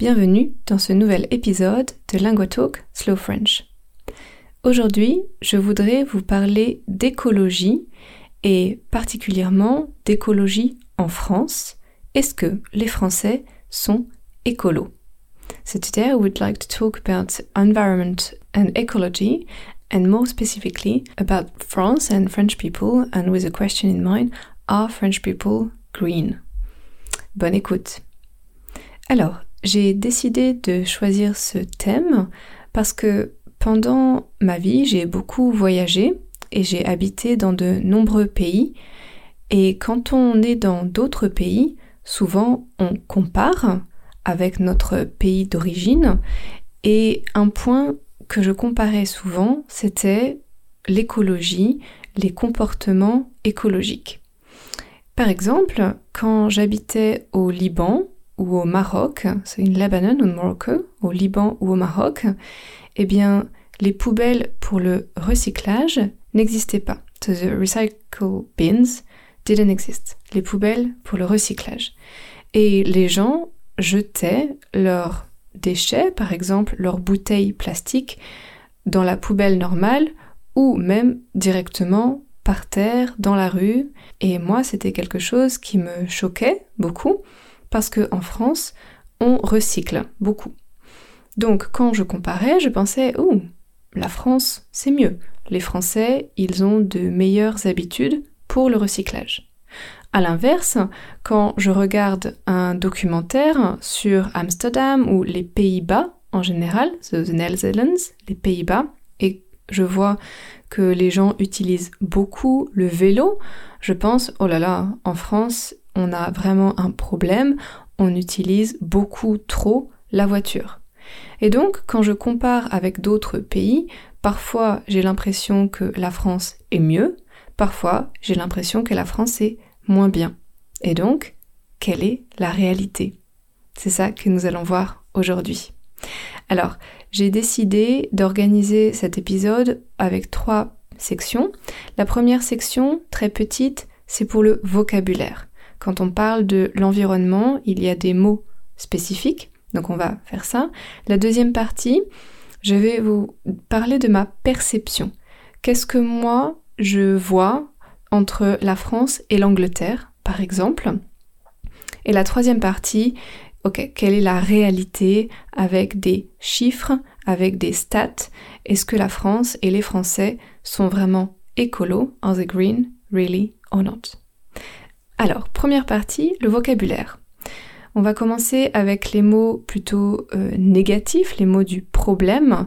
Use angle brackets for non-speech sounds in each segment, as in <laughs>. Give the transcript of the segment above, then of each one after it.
Bienvenue dans ce nouvel épisode de LinguaTalk Slow French. Aujourd'hui, je voudrais vous parler d'écologie et particulièrement d'écologie en France. Est-ce que les Français sont écolos? So today I would like to talk about environment and ecology and more specifically about France and French people and with a question in mind, are French people green? Bonne écoute. Alors, j'ai décidé de choisir ce thème parce que pendant ma vie, j'ai beaucoup voyagé et j'ai habité dans de nombreux pays. Et quand on est dans d'autres pays, souvent on compare avec notre pays d'origine. Et un point que je comparais souvent, c'était l'écologie, les comportements écologiques. Par exemple, quand j'habitais au Liban, ou au Maroc, c'est une Lebanon ou Morocco, au Liban ou au Maroc, eh bien, les poubelles pour le recyclage n'existaient pas. The recycle bins didn't exist. Les poubelles pour le recyclage. Et les gens jetaient leurs déchets, par exemple leurs bouteilles plastiques, dans la poubelle normale ou même directement par terre, dans la rue. Et moi, c'était quelque chose qui me choquait beaucoup parce qu'en France, on recycle beaucoup. Donc quand je comparais, je pensais, oh, la France, c'est mieux. Les Français, ils ont de meilleures habitudes pour le recyclage. À l'inverse, quand je regarde un documentaire sur Amsterdam ou les Pays-Bas en général, the Netherlands, les Pays-Bas, et je vois que les gens utilisent beaucoup le vélo, je pense, oh là là, en France, on a vraiment un problème, on utilise beaucoup trop la voiture. Et donc, quand je compare avec d'autres pays, parfois j'ai l'impression que la France est mieux, parfois j'ai l'impression que la France est moins bien. Et donc, quelle est la réalité? C'est ça que nous allons voir aujourd'hui. Alors, j'ai décidé d'organiser cet épisode avec trois sections. La première section, très petite, c'est pour le vocabulaire. Quand on parle de l'environnement, il y a des mots spécifiques, donc on va faire ça. La deuxième partie, je vais vous parler de ma perception. Qu'est-ce que moi je vois entre la France et l'Angleterre, par exemple? Et la troisième partie, ok, quelle est la réalité avec des chiffres, avec des stats? Est-ce que la France et les Français sont vraiment écolos Are they green, really or not? Alors, première partie, le vocabulaire. On va commencer avec les mots plutôt euh, négatifs, les mots du problème,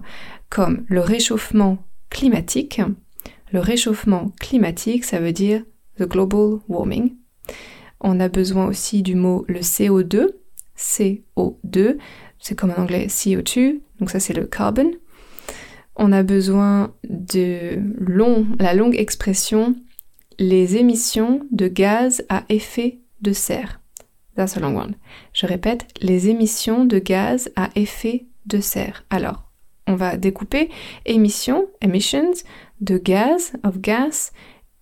comme le réchauffement climatique. Le réchauffement climatique, ça veut dire the global warming. On a besoin aussi du mot le CO2. CO2, c'est comme en anglais CO2, donc ça c'est le carbon. On a besoin de la longue expression les émissions de gaz à effet de serre. That's a long one. Je répète, les émissions de gaz à effet de serre. Alors, on va découper émissions, emissions, de gaz, of gas,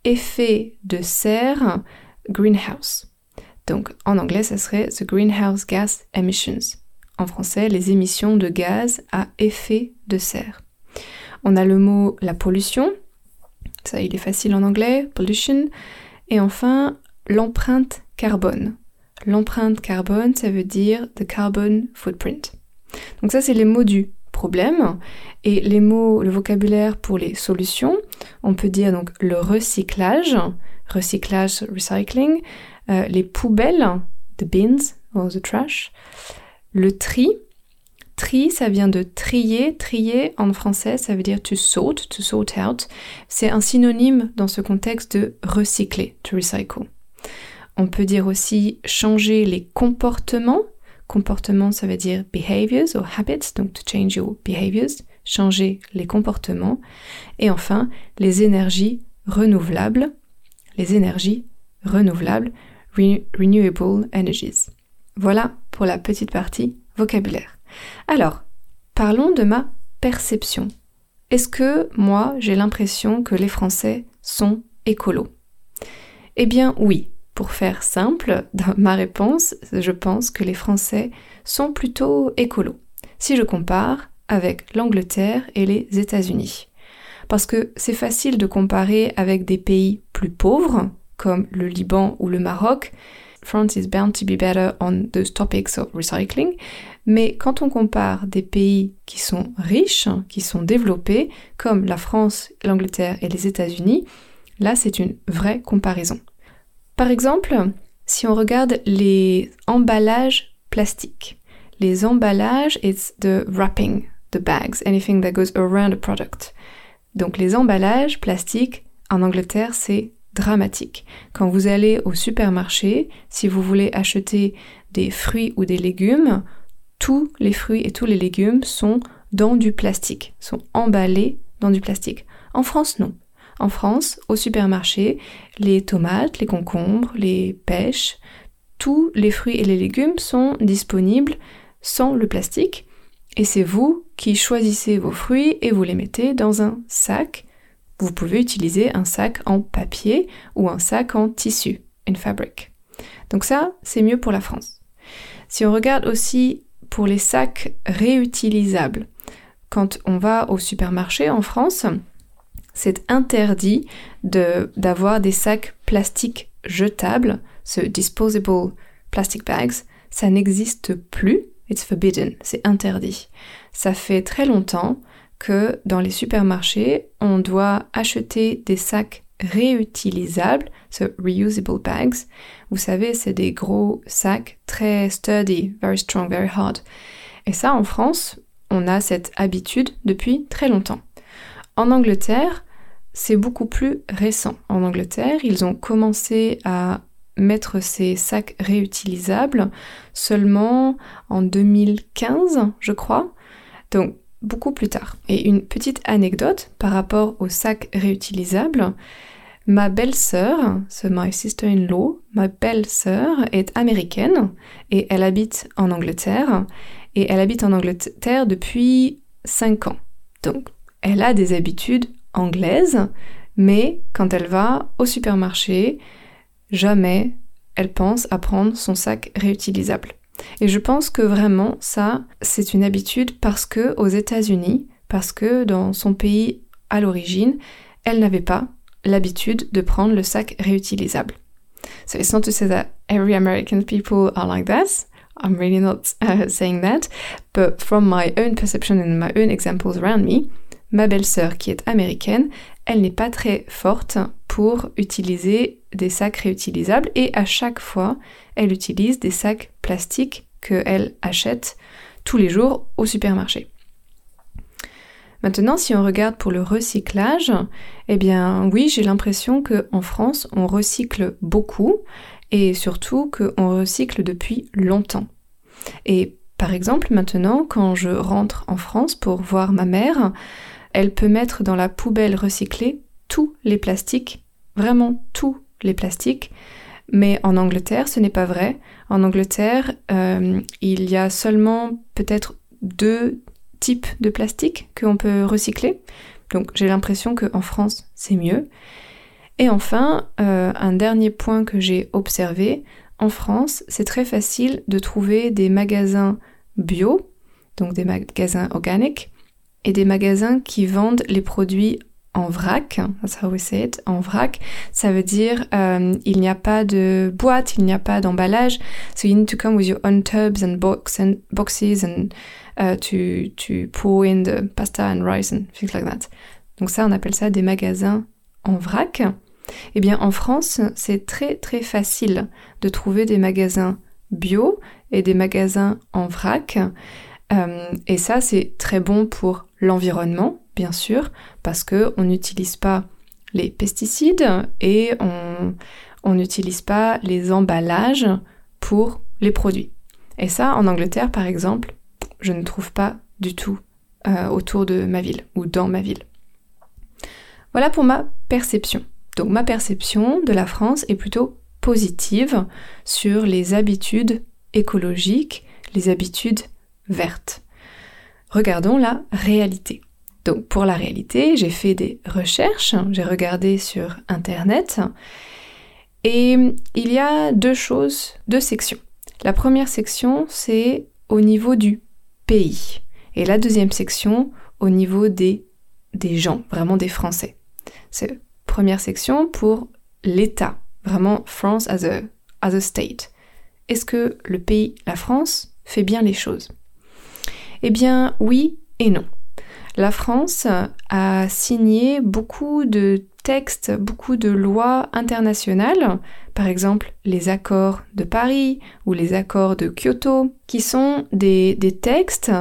effet de serre, greenhouse. Donc, en anglais, ça serait the greenhouse gas emissions. En français, les émissions de gaz à effet de serre. On a le mot la pollution, ça il est facile en anglais, pollution. Et enfin, l'empreinte carbone. L'empreinte carbone, ça veut dire the carbon footprint. Donc ça, c'est les mots du problème. Et les mots, le vocabulaire pour les solutions, on peut dire donc le recyclage, recyclage, recycling, euh, les poubelles, the bins or the trash, le tri, Tri, ça vient de trier. Trier en français, ça veut dire to sort, to sort out. C'est un synonyme dans ce contexte de recycler, to recycle. On peut dire aussi changer les comportements. Comportement, ça veut dire behaviors or habits, donc to change your behaviors, changer les comportements. Et enfin, les énergies renouvelables, les énergies renouvelables, renewable energies. Voilà pour la petite partie vocabulaire. Alors, parlons de ma perception. Est-ce que moi, j'ai l'impression que les Français sont écolos? Eh bien oui. Pour faire simple, dans ma réponse, je pense que les Français sont plutôt écolos. Si je compare avec l'Angleterre et les États-Unis. Parce que c'est facile de comparer avec des pays plus pauvres, comme le Liban ou le Maroc. France is bound to be better on those topics of recycling. Mais quand on compare des pays qui sont riches, qui sont développés, comme la France, l'Angleterre et les États-Unis, là c'est une vraie comparaison. Par exemple, si on regarde les emballages plastiques, les emballages, it's the wrapping, the bags, anything that goes around a product. Donc les emballages plastiques en Angleterre, c'est dramatique. Quand vous allez au supermarché, si vous voulez acheter des fruits ou des légumes, tous les fruits et tous les légumes sont dans du plastique, sont emballés dans du plastique. En France, non. En France, au supermarché, les tomates, les concombres, les pêches, tous les fruits et les légumes sont disponibles sans le plastique et c'est vous qui choisissez vos fruits et vous les mettez dans un sac. Vous pouvez utiliser un sac en papier ou un sac en tissu, in fabric. Donc ça, c'est mieux pour la France. Si on regarde aussi pour les sacs réutilisables, quand on va au supermarché en France, c'est interdit d'avoir des sacs plastiques jetables, ce disposable plastic bags, ça n'existe plus. It's forbidden, c'est interdit. Ça fait très longtemps que dans les supermarchés, on doit acheter des sacs réutilisables, so reusable bags. Vous savez, c'est des gros sacs très sturdy, very strong, very hard. Et ça, en France, on a cette habitude depuis très longtemps. En Angleterre, c'est beaucoup plus récent. En Angleterre, ils ont commencé à mettre ces sacs réutilisables seulement en 2015, je crois. Donc beaucoup plus tard. Et une petite anecdote par rapport aux sacs réutilisables. Ma belle-sœur, c'est my sister-in-law, ma belle-sœur est américaine et elle habite en Angleterre. Et elle habite en Angleterre depuis 5 ans. Donc, elle a des habitudes anglaises, mais quand elle va au supermarché, jamais elle pense à prendre son sac réutilisable. Et je pense que vraiment ça, c'est une habitude parce que aux États-Unis, parce que dans son pays à l'origine, elle n'avait pas l'habitude de prendre le sac réutilisable. So it's not to say that every American people are like that. I'm really not uh, saying that. But from my own perception and my own examples around me, ma belle-sœur qui est américaine, elle n'est pas très forte pour utiliser des sacs réutilisables et à chaque fois, elle utilise des sacs plastiques qu'elle achète tous les jours au supermarché. Maintenant, si on regarde pour le recyclage, eh bien oui, j'ai l'impression qu'en France, on recycle beaucoup et surtout qu'on recycle depuis longtemps. Et par exemple, maintenant, quand je rentre en France pour voir ma mère, elle peut mettre dans la poubelle recyclée tous les plastiques, vraiment tous les plastiques. Mais en Angleterre, ce n'est pas vrai. En Angleterre, euh, il y a seulement peut-être deux types de plastique qu'on peut recycler. Donc j'ai l'impression qu'en France, c'est mieux. Et enfin, euh, un dernier point que j'ai observé, en France, c'est très facile de trouver des magasins bio, donc des magasins organiques, et des magasins qui vendent les produits en vrac, that's how we say it, en vrac, ça veut dire euh, il n'y a pas de boîte, il n'y a pas d'emballage, so you need to come with your own tubs and, box and boxes and uh, to, to pour in the pasta and rice and things like that. Donc ça, on appelle ça des magasins en vrac. Eh bien, en France, c'est très très facile de trouver des magasins bio et des magasins en vrac. Euh, et ça, c'est très bon pour l'environnement, bien sûr, parce qu'on n'utilise pas les pesticides et on n'utilise pas les emballages pour les produits. Et ça, en Angleterre, par exemple, je ne trouve pas du tout euh, autour de ma ville ou dans ma ville. Voilà pour ma perception. Donc ma perception de la France est plutôt positive sur les habitudes écologiques, les habitudes vertes. Regardons la réalité. Donc pour la réalité, j'ai fait des recherches, j'ai regardé sur Internet et il y a deux choses, deux sections. La première section, c'est au niveau du pays et la deuxième section au niveau des, gens, vraiment des Français. C'est première section pour l'État, vraiment France as a state. Est-ce que le pays, la France, fait bien les choses? Eh bien oui et non. La France a signé beaucoup de textes, beaucoup de lois internationales, par exemple les accords de Paris ou les accords de Kyoto, qui sont des, textes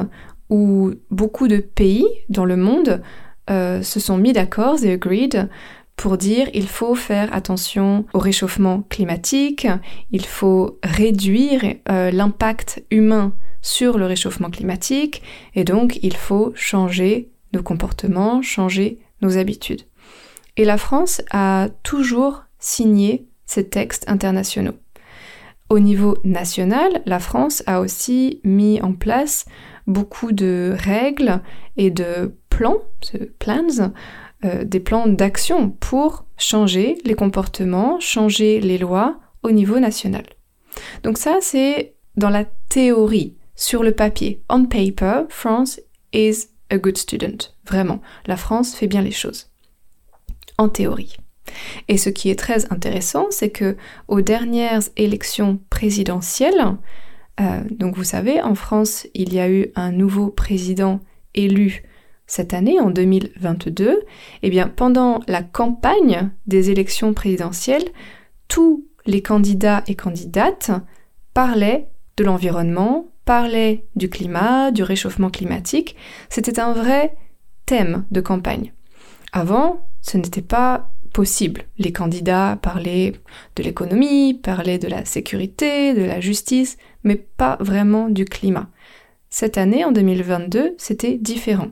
où beaucoup de pays dans le monde euh, se sont mis d'accord, they agreed, pour dire il faut faire attention au réchauffement climatique, il faut réduire euh, l'impact humain sur le réchauffement climatique et donc il faut changer nos comportements, changer nos habitudes. Et la France a toujours signé ces textes internationaux. Au niveau national, la France a aussi mis en place beaucoup de règles et de plans, euh, des plans d'action pour changer les comportements, changer les lois au niveau national. Donc ça, c'est dans la théorie, sur le papier. On paper, France is a good student. Vraiment, la France fait bien les choses. En théorie. Et ce qui est très intéressant, c'est que aux dernières élections présidentielles, euh, donc vous savez, en France, il y a eu un nouveau président élu cette année, en 2022, eh bien, pendant la campagne des élections présidentielles, tous les candidats et candidates parlaient de l'environnement, parlaient du climat, du réchauffement climatique. C'était un vrai thème de campagne. Avant, ce n'était pas possible. Les candidats parlaient de l'économie, parlaient de la sécurité, de la justice, mais pas vraiment du climat. Cette année, en 2022, c'était différent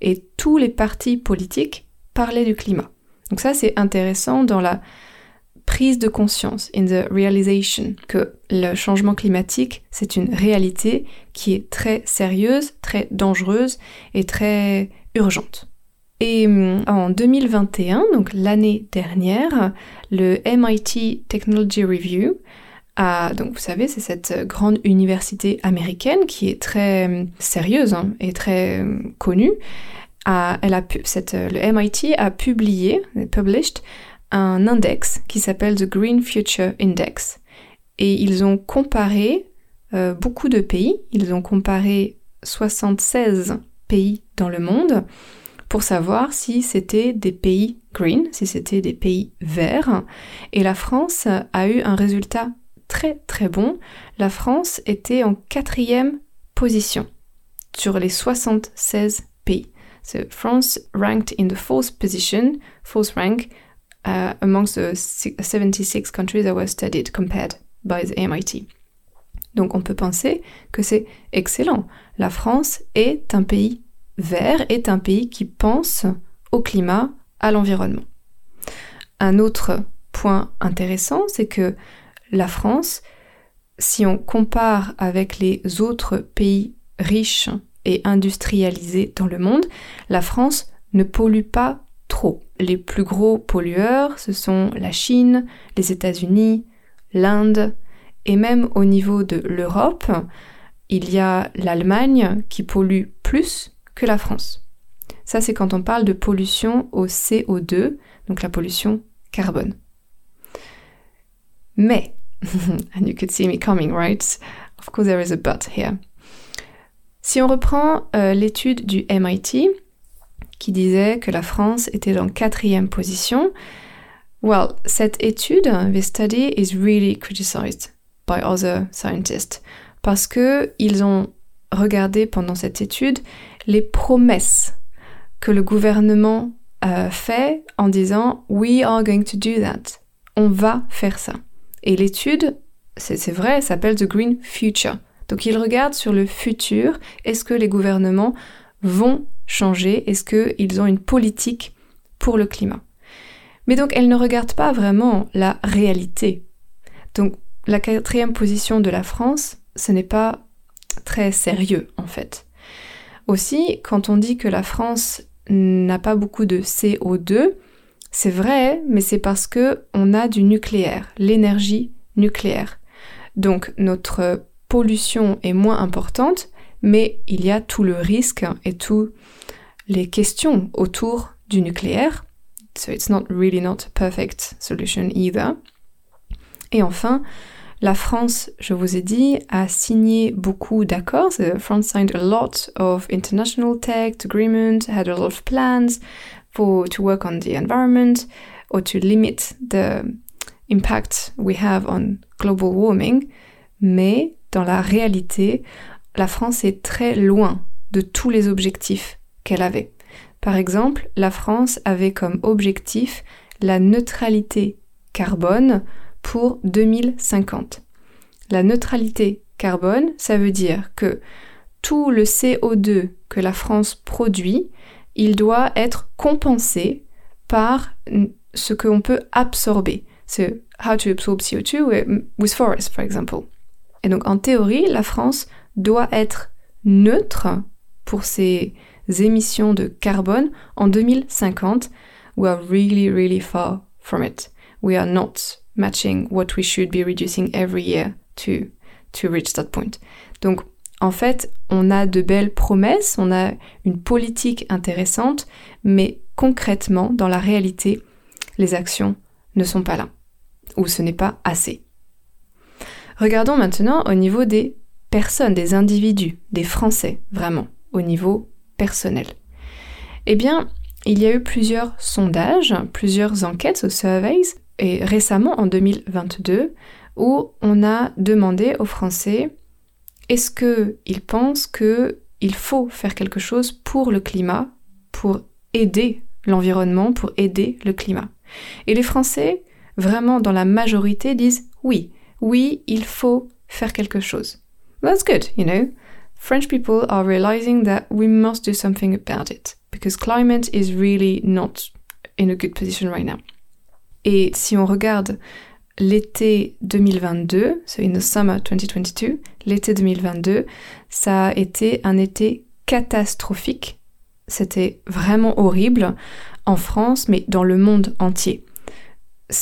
et tous les partis politiques parlaient du climat. Donc ça, c'est intéressant dans la prise de conscience, in the realization, que le changement climatique, c'est une réalité qui est très sérieuse, très dangereuse et très urgente. Et hum, en 2021, donc l'année dernière, le MIT Technology Review donc vous savez, c'est cette grande université américaine qui est très euh, sérieuse hein, et très euh, connue. elle a cette, euh, le MIT a publié, published, un index qui s'appelle The Green Future Index. Et ils ont comparé beaucoup de pays, ils ont comparé 76 pays dans le monde pour savoir si c'était des pays green, si c'était des pays verts. Et la France a eu un résultat très très bon, la France était en quatrième position sur les 76 pays. So France ranked in the fourth position, fourth rank uh, amongst the 76 countries that were studied compared by the MIT. Donc on peut penser que c'est excellent. La France est un pays vert, est un pays qui pense au climat, à l'environnement. Un autre point intéressant, c'est que la France, si on compare avec les autres pays riches et industrialisés dans le monde, la France ne pollue pas trop. Les plus gros pollueurs, ce sont la Chine, les États-Unis, l'Inde, et même au niveau de l'Europe, il y a l'Allemagne qui pollue plus que la France. Ça, c'est quand on parle de pollution au CO2, donc la pollution carbone. Mais <laughs> and you could see me coming, right? Of course, there is a but here. Si on reprend euh, l'étude du MIT qui disait que la France était en quatrième position, well, cette étude, this study, is really criticized by other scientists parce que ils ont regardé pendant cette étude les promesses que le gouvernement euh, fait en disant we are going to do that, on va faire ça. Et l'étude, c'est vrai, s'appelle The Green Future. Donc il regarde sur le futur, est-ce que les gouvernements vont changer? Est-ce qu'ils ont une politique pour le climat? Mais donc elles ne regardent pas vraiment la réalité. Donc la quatrième position de la France, ce n'est pas très sérieux en fait. Aussi, quand on dit que la France n'a pas beaucoup de CO2, c'est vrai, mais c'est parce que on a du nucléaire, l'énergie nucléaire. Donc notre pollution est moins importante, mais il y a tout le risque et toutes les questions autour du nucléaire. So it's not really not a perfect solution either. Et enfin, la France, je vous ai dit, a signé beaucoup d'accords. France signed a lot of international text agreements, had a lot of plans for to work on the environment or to limit the impact we have on global warming. Mais dans la réalité, la France est très loin de tous les objectifs qu'elle avait. Par exemple, la France avait comme objectif la neutralité carbone pour 2050. La neutralité carbone, ça veut dire que tout le CO2 que la France produit, il doit être compensé par ce qu'on peut absorber. C'est how to absorb CO2 with forests, for example. Et donc en théorie, la France doit être neutre pour ses émissions de carbone en 2050. We are really, really far from it. We are not matching what we should be reducing every year to, to reach that point. Donc, en fait, on a de belles promesses, on a une politique intéressante, mais concrètement, dans la réalité, les actions ne sont pas là, ou ce n'est pas assez. Regardons maintenant au niveau des personnes, des individus, des Français, vraiment, au niveau personnel. Eh bien, il y a eu plusieurs sondages, plusieurs enquêtes aux surveys, et récemment en 2022, où on a demandé aux Français est-ce qu'ils pensent qu'il faut faire quelque chose pour le climat, pour aider l'environnement, pour aider le climat. Et les Français, vraiment dans la majorité, disent oui, oui, il faut faire quelque chose. That's good, you know. French people are realizing that we must do something about it because climate is really not in a good position right now. Et si on regarde l'été 2022, so in the summer 2022, l'été 2022, ça a été un été catastrophique. C'était vraiment horrible en France, mais dans le monde entier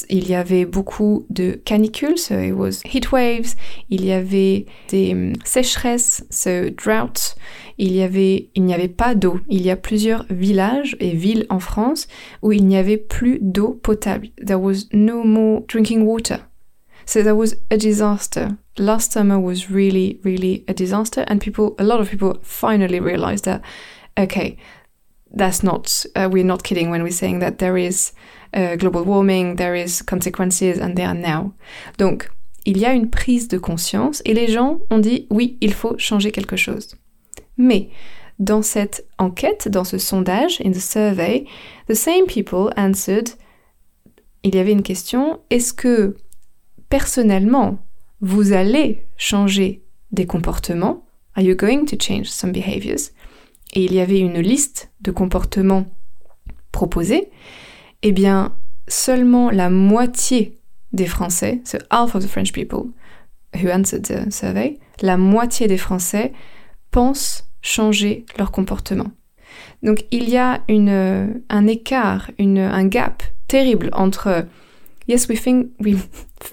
il y avait beaucoup de canicules, so it was heat waves, il y avait des hum, sécheresses, so drought, il y avait, il n'y avait pas d'eau. Il y a plusieurs villages et villes en France où il n'y avait plus d'eau potable. There was no more drinking water. So there was a disaster. Last summer was really, really a disaster and people, a lot of people finally realized that, okay, that's not, uh, we're not kidding when we're saying that there is uh, global warming, there is consequences and they are now. Donc, il y a une prise de conscience et les gens ont dit oui, il faut changer quelque chose. Mais dans cette enquête, dans ce sondage, in the survey, the same people answered, il y avait une question, est-ce que personnellement, vous allez changer des comportements? Are you going to change some behaviors? Et il y avait une liste de comportements proposés eh bien, seulement la moitié des Français, so half of the French people who answered the survey, la moitié des Français pensent changer leur comportement. Donc il y a une, un écart, une, un gap terrible entre yes, we think we,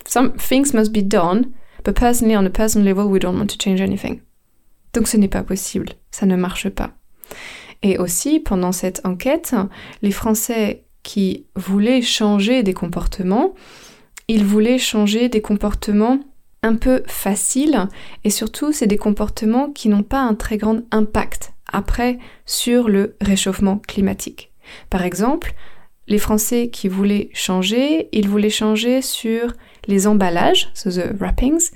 some things must be done, but personally, on a personal level, we don't want to change anything. Donc ce n'est pas possible, ça ne marche pas. Et aussi, pendant cette enquête, les Français qui voulaient changer des comportements, ils voulaient changer des comportements un peu faciles et surtout c'est des comportements qui n'ont pas un très grand impact après sur le réchauffement climatique. Par exemple, les Français qui voulaient changer, ils voulaient changer sur les emballages, so the wrappings,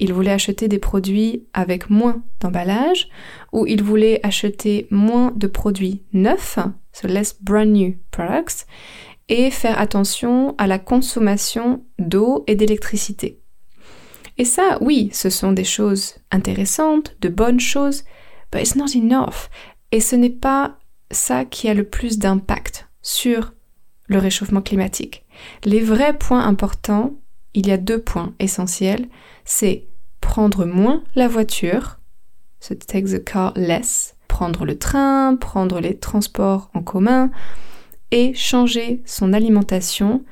ils voulaient acheter des produits avec moins d'emballage ou ils voulaient acheter moins de produits neufs so less brand new products, et faire attention à la consommation d'eau et d'électricité. Et ça, oui, ce sont des choses intéressantes, de bonnes choses, but it's not enough. Et ce n'est pas ça qui a le plus d'impact sur le réchauffement climatique. Les vrais points importants, il y a deux points essentiels, c'est prendre moins la voiture, take the car less, prendre le train, prendre les transports en commun, et changer son alimentation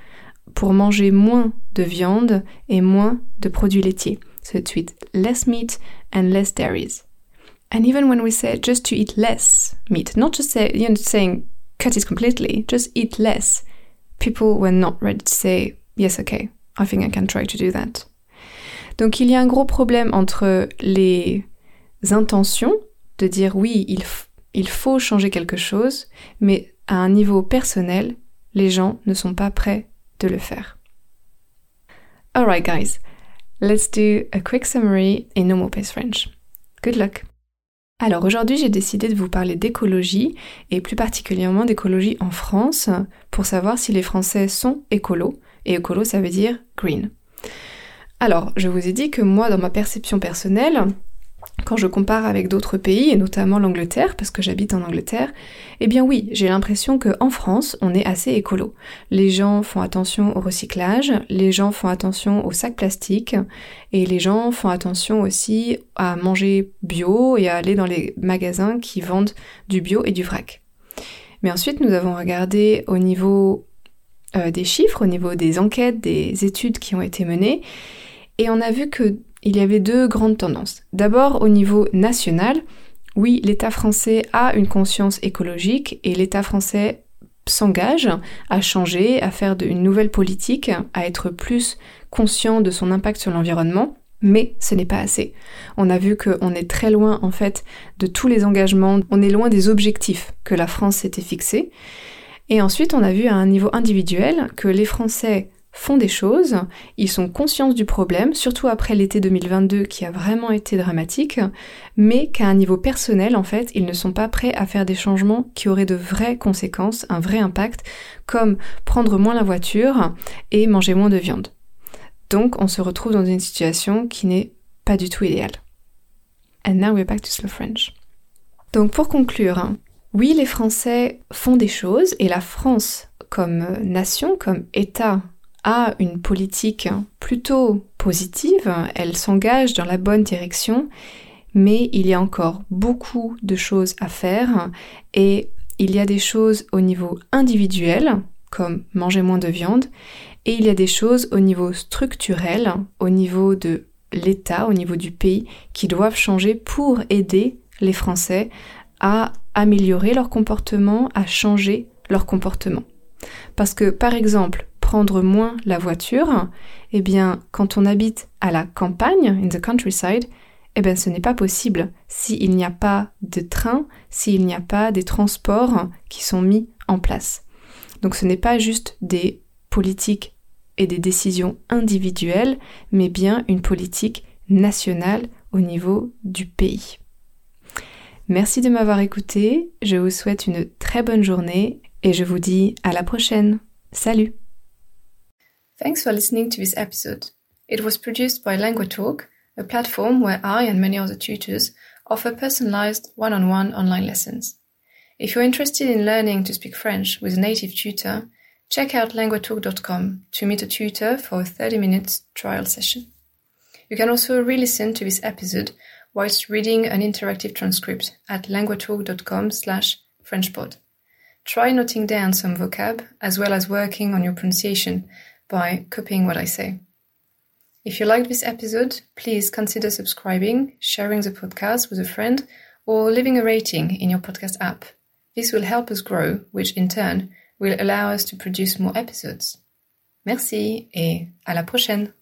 pour manger moins de viande et moins de produits laitiers. So to eat less meat and less dairies. And even when we say just to eat less meat, not just say, you know, saying cut it completely, just eat less, people were not ready to say, yes, okay, I think I can try to do that. Donc il y a un gros problème entre les intentions de dire oui, il, faut changer quelque chose, mais à un niveau personnel, les gens ne sont pas prêts de le faire. Alright guys, let's do a quick summary in normal pace French. Good luck! Alors aujourd'hui j'ai décidé de vous parler d'écologie et plus particulièrement d'écologie en France pour savoir si les Français sont écolos et écolo ça veut dire green. Alors je vous ai dit que moi dans ma perception personnelle quand je compare avec d'autres pays, et notamment l'Angleterre, parce que j'habite en Angleterre, eh bien oui, j'ai l'impression qu'en France, on est assez écolo. Les gens font attention au recyclage, les gens font attention aux sacs plastiques, et les gens font attention aussi à manger bio et à aller dans les magasins qui vendent du bio et du vrac. Mais ensuite, nous avons regardé au niveau euh, des chiffres, au niveau des enquêtes, des études qui ont été menées, et on a vu que il y avait deux grandes tendances. D'abord au niveau national, oui, l'État français a une conscience écologique et l'État français s'engage à changer, à faire une nouvelle politique, à être plus conscient de son impact sur l'environnement. Mais ce n'est pas assez. On a vu qu'on est très loin en fait de tous les engagements, on est loin des objectifs que la France s'était fixés. Et ensuite on a vu à un niveau individuel que les Français font des choses, ils sont conscients du problème, surtout après l'été 2022 qui a vraiment été dramatique, mais qu'à un niveau personnel, en fait, ils ne sont pas prêts à faire des changements qui auraient de vraies conséquences, un vrai impact, comme prendre moins la voiture et manger moins de viande. Donc on se retrouve dans une situation qui n'est pas du tout idéale. And now we're back to slow French. Donc pour conclure, oui, les Français font des choses et la France comme nation, comme État a une politique plutôt positive, elle s'engage dans la bonne direction, mais il y a encore beaucoup de choses à faire et il y a des choses au niveau individuel, comme manger moins de viande, et il y a des choses au niveau structurel, au niveau de l'État, au niveau du pays, qui doivent changer pour aider les Français à améliorer leur comportement, à changer leur comportement. Parce que, par exemple, prendre moins la voiture, eh bien, quand on habite à la campagne, in the countryside, eh bien, ce n'est pas possible s'il n'y a pas de train, s'il n'y a pas des transports qui sont mis en place. Donc, ce n'est pas juste des politiques et des décisions individuelles, mais bien une politique nationale au niveau du pays. Merci de m'avoir écouté, je vous souhaite une très bonne journée et je vous dis à la prochaine. Salut Thanks for listening to this episode. It was produced by LanguaTalk, a platform where I and many other tutors offer personalized one-on-one online lessons. If you're interested in learning to speak French with a native tutor, check out languatalk.com to meet a tutor for a 30 minute trial session. You can also re-listen to this episode whilst reading an interactive transcript at languatalk.com slash frenchpod. Try noting down some vocab as well as working on your pronunciation by copying what I say. If you liked this episode, please consider subscribing, sharing the podcast with a friend, or leaving a rating in your podcast app. This will help us grow, which in turn will allow us to produce more episodes. Merci et à la prochaine!